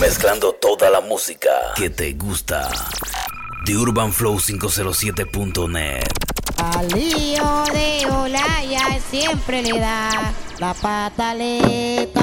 Mezclando toda la música que te gusta. The Urban Flow 507.net. Al lío de Olaya siempre le da la pataleta.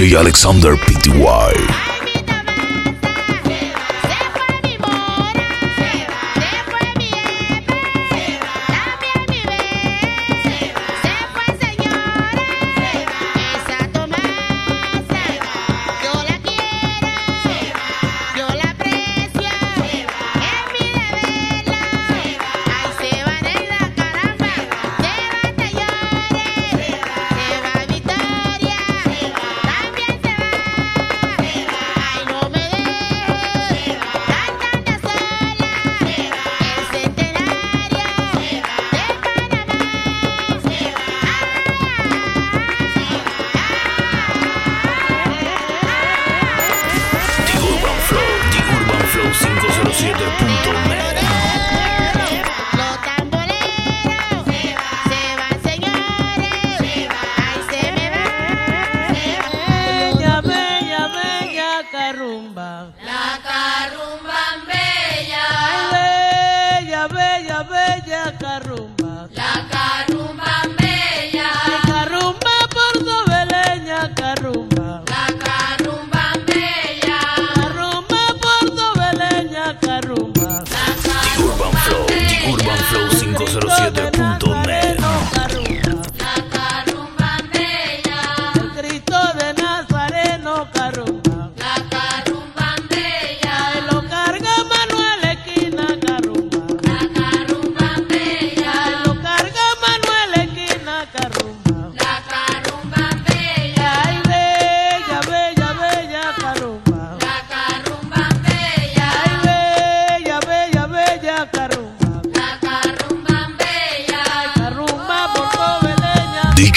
Alexander Pty.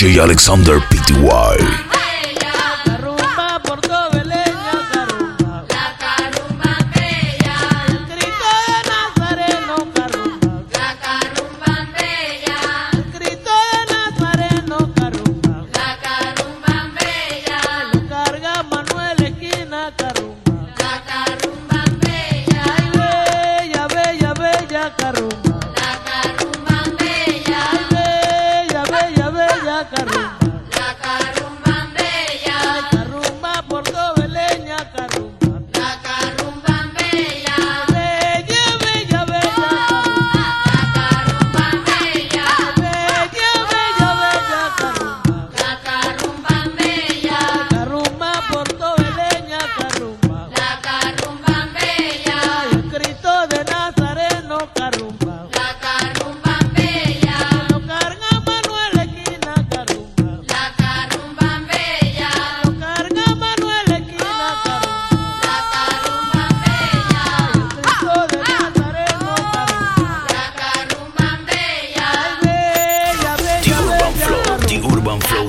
Alexander Pty.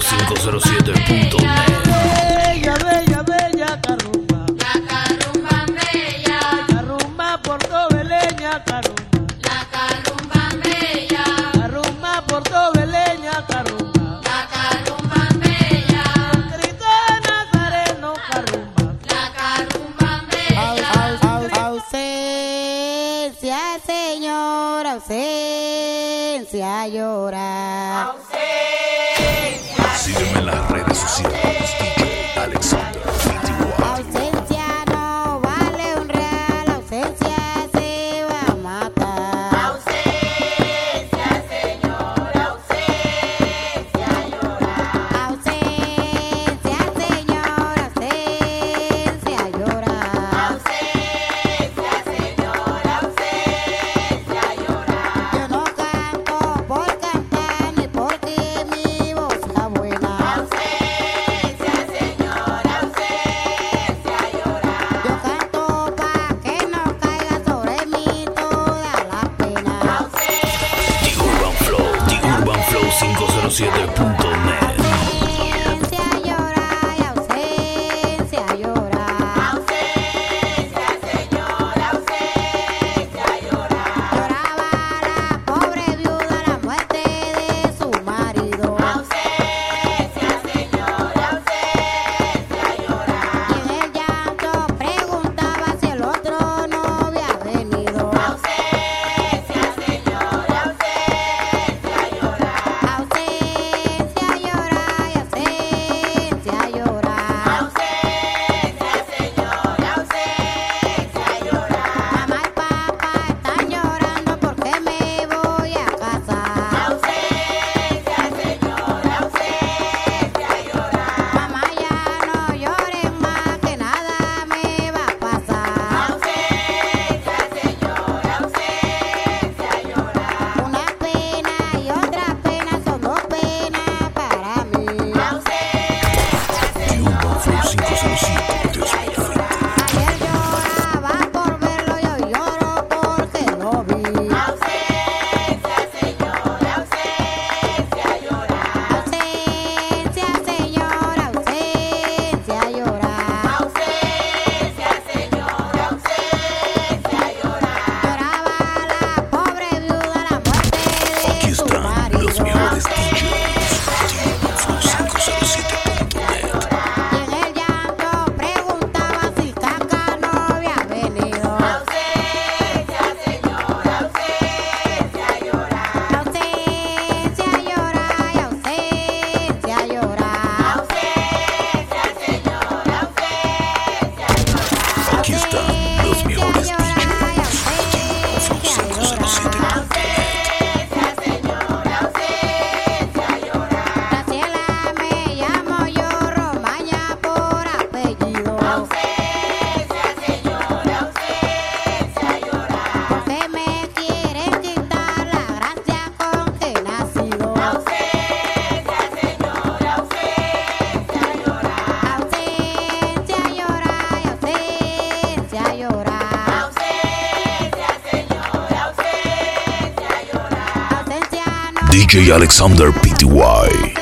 507. Alexander Pty.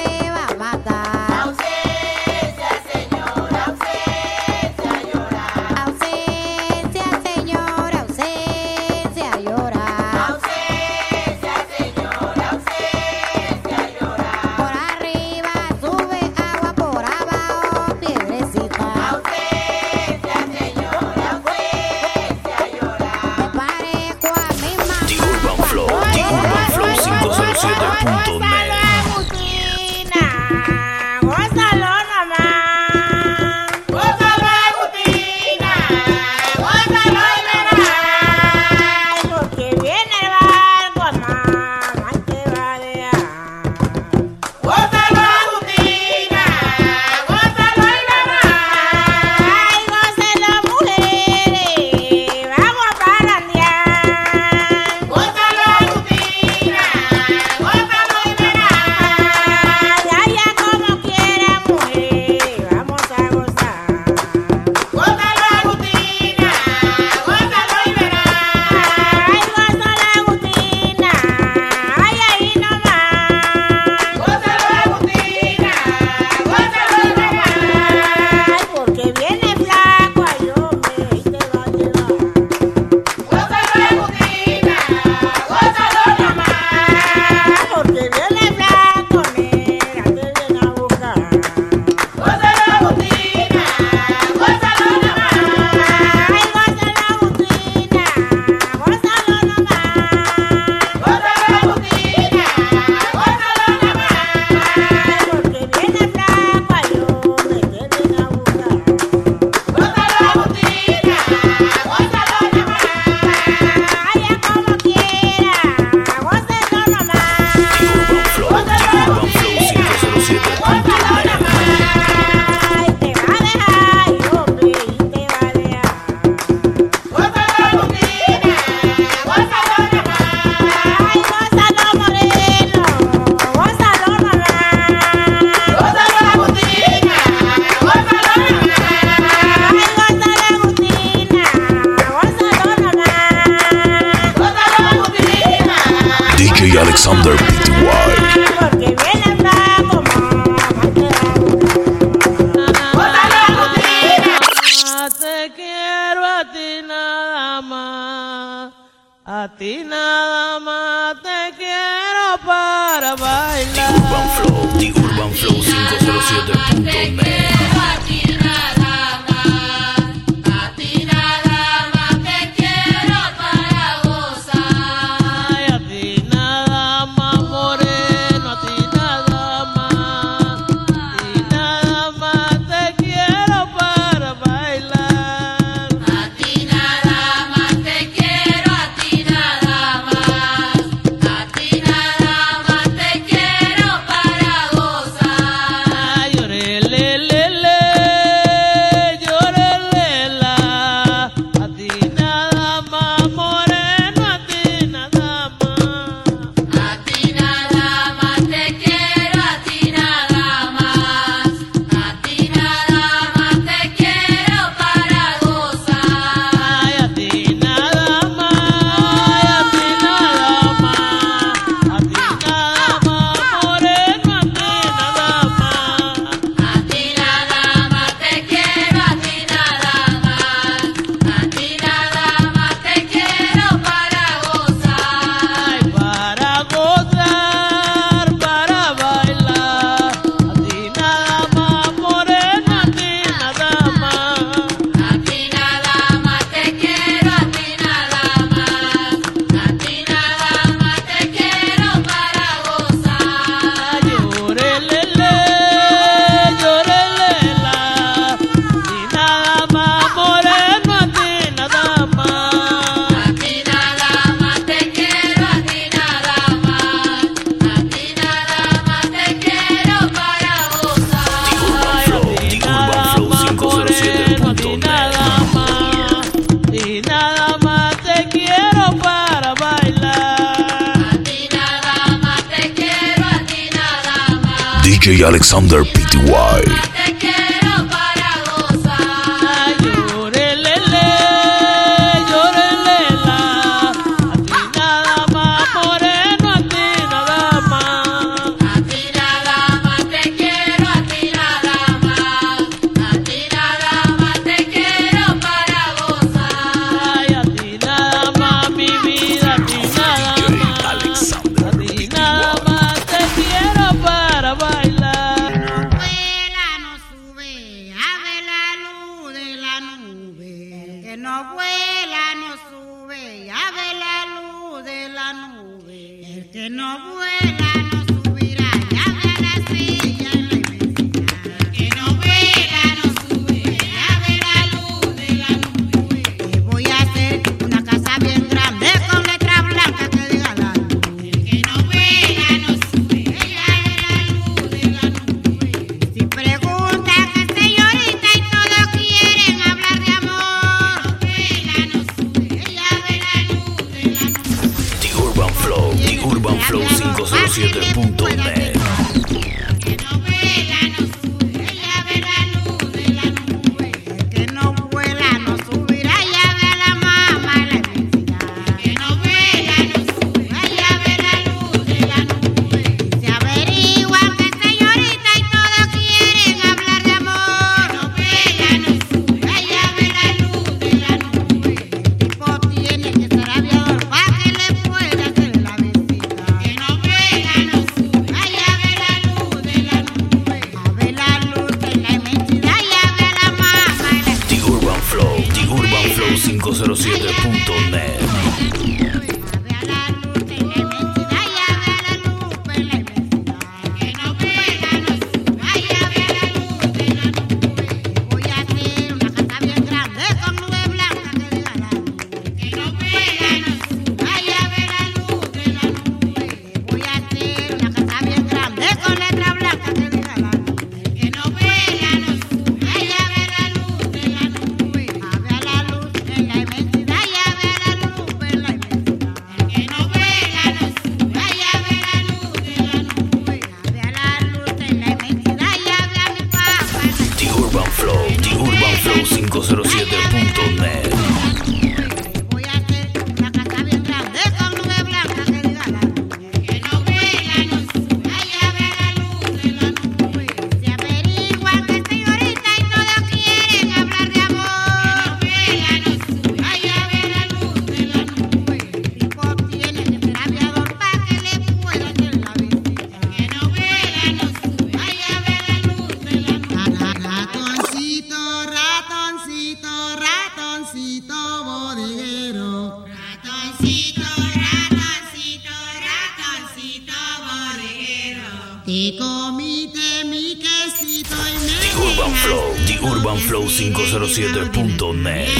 507.net.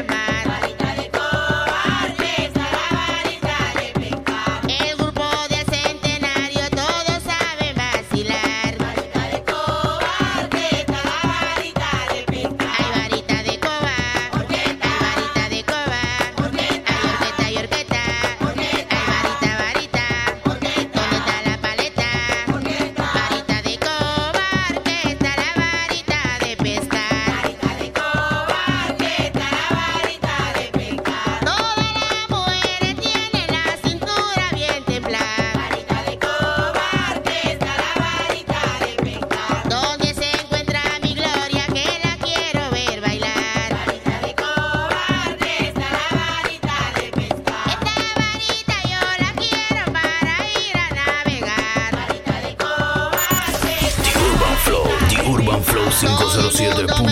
107.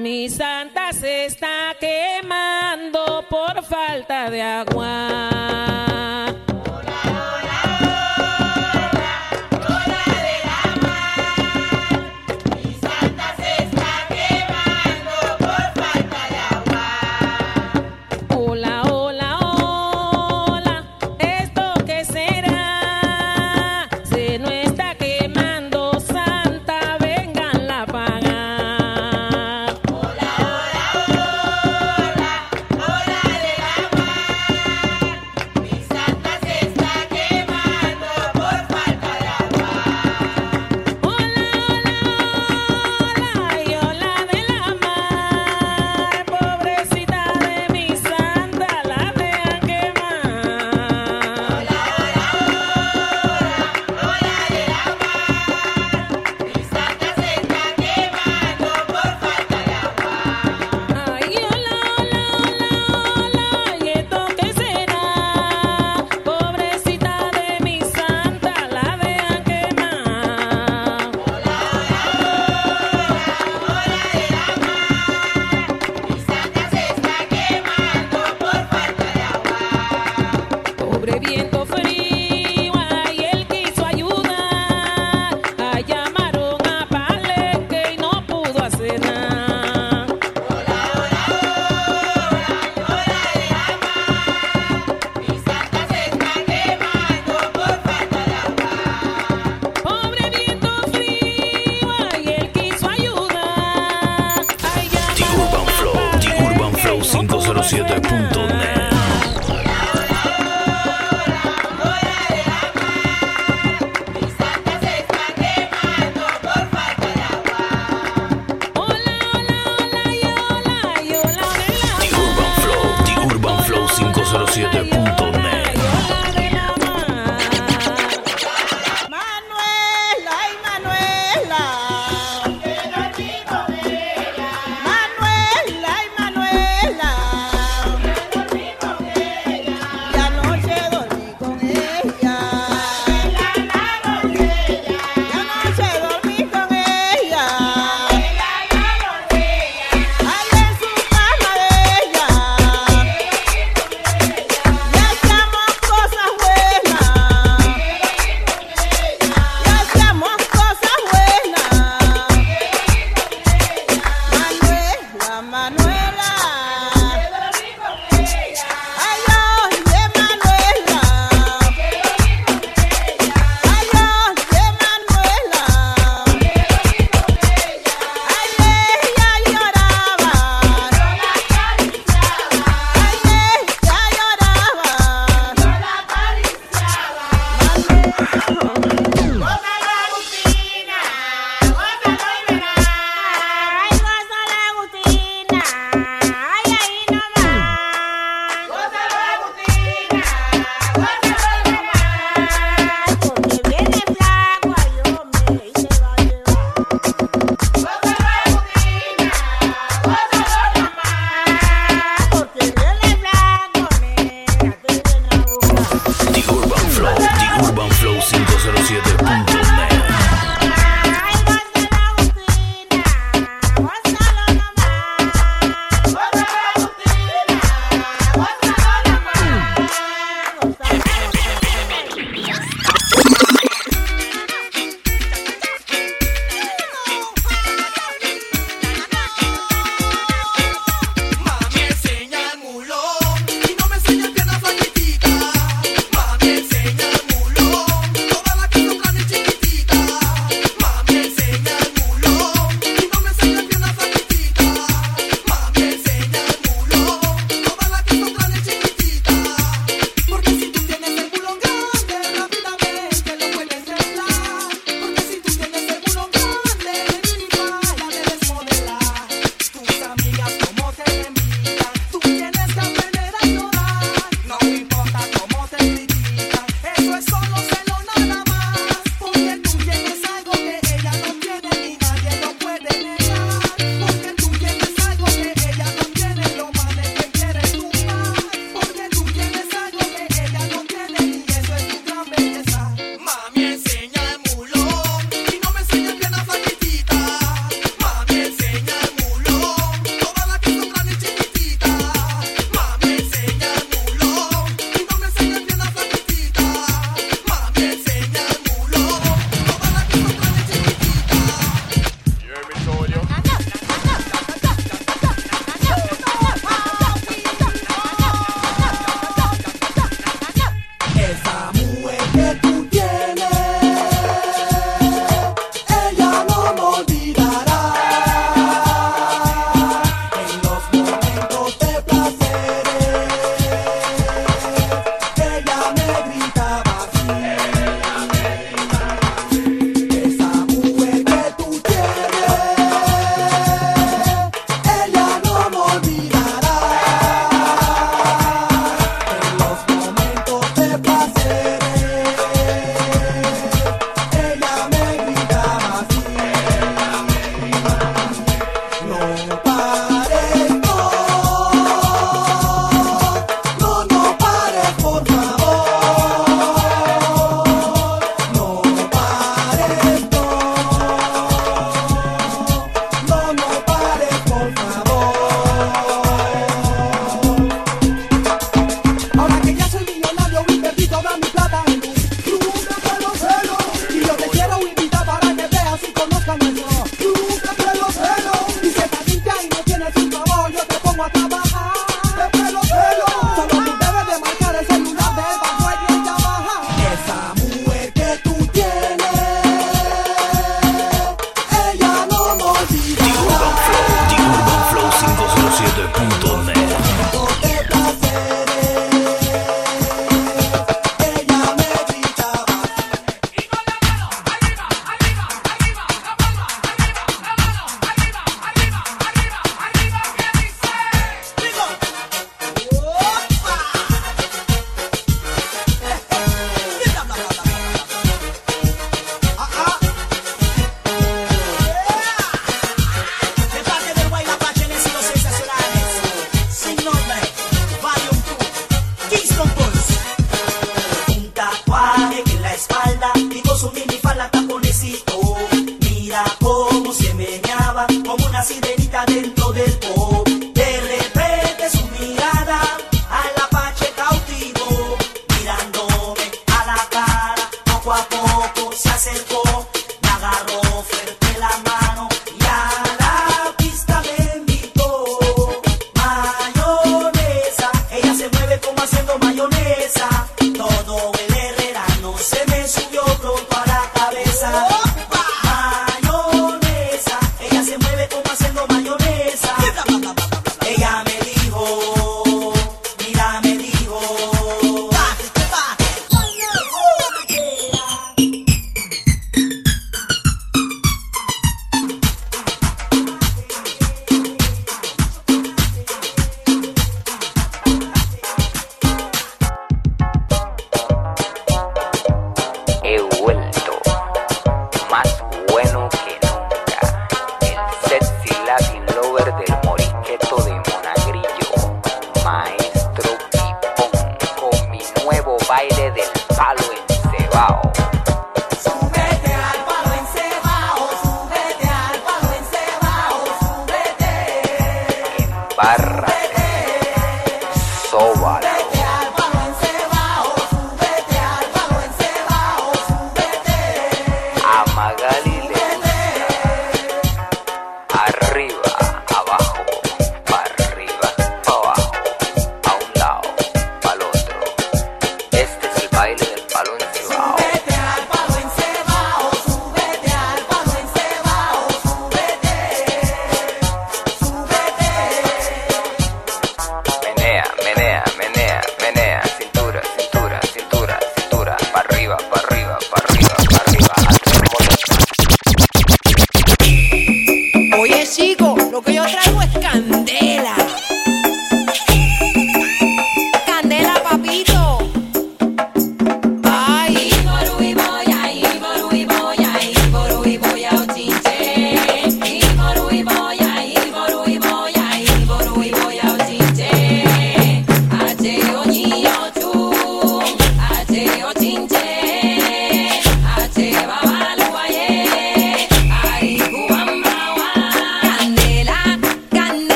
Mi santa se está quemando por falta de agua. sobre bien.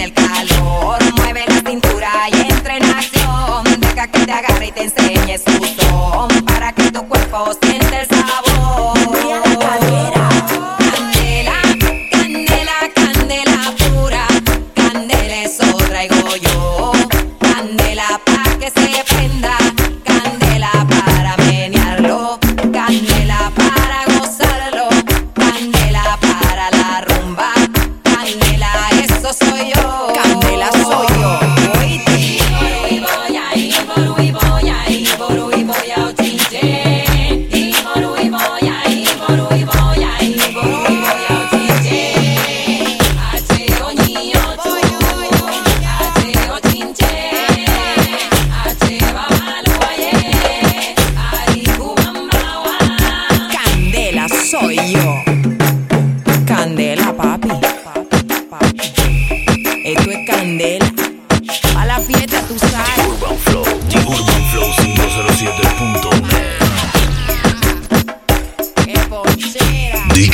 el calor. Mueve la cintura y entra en acción. Deja que te agarre y te enseñe su son. Para que tu cuerpo siente el sabor. La cadera.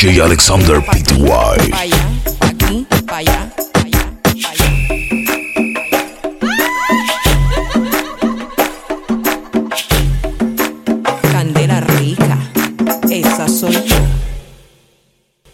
Alexander Pty.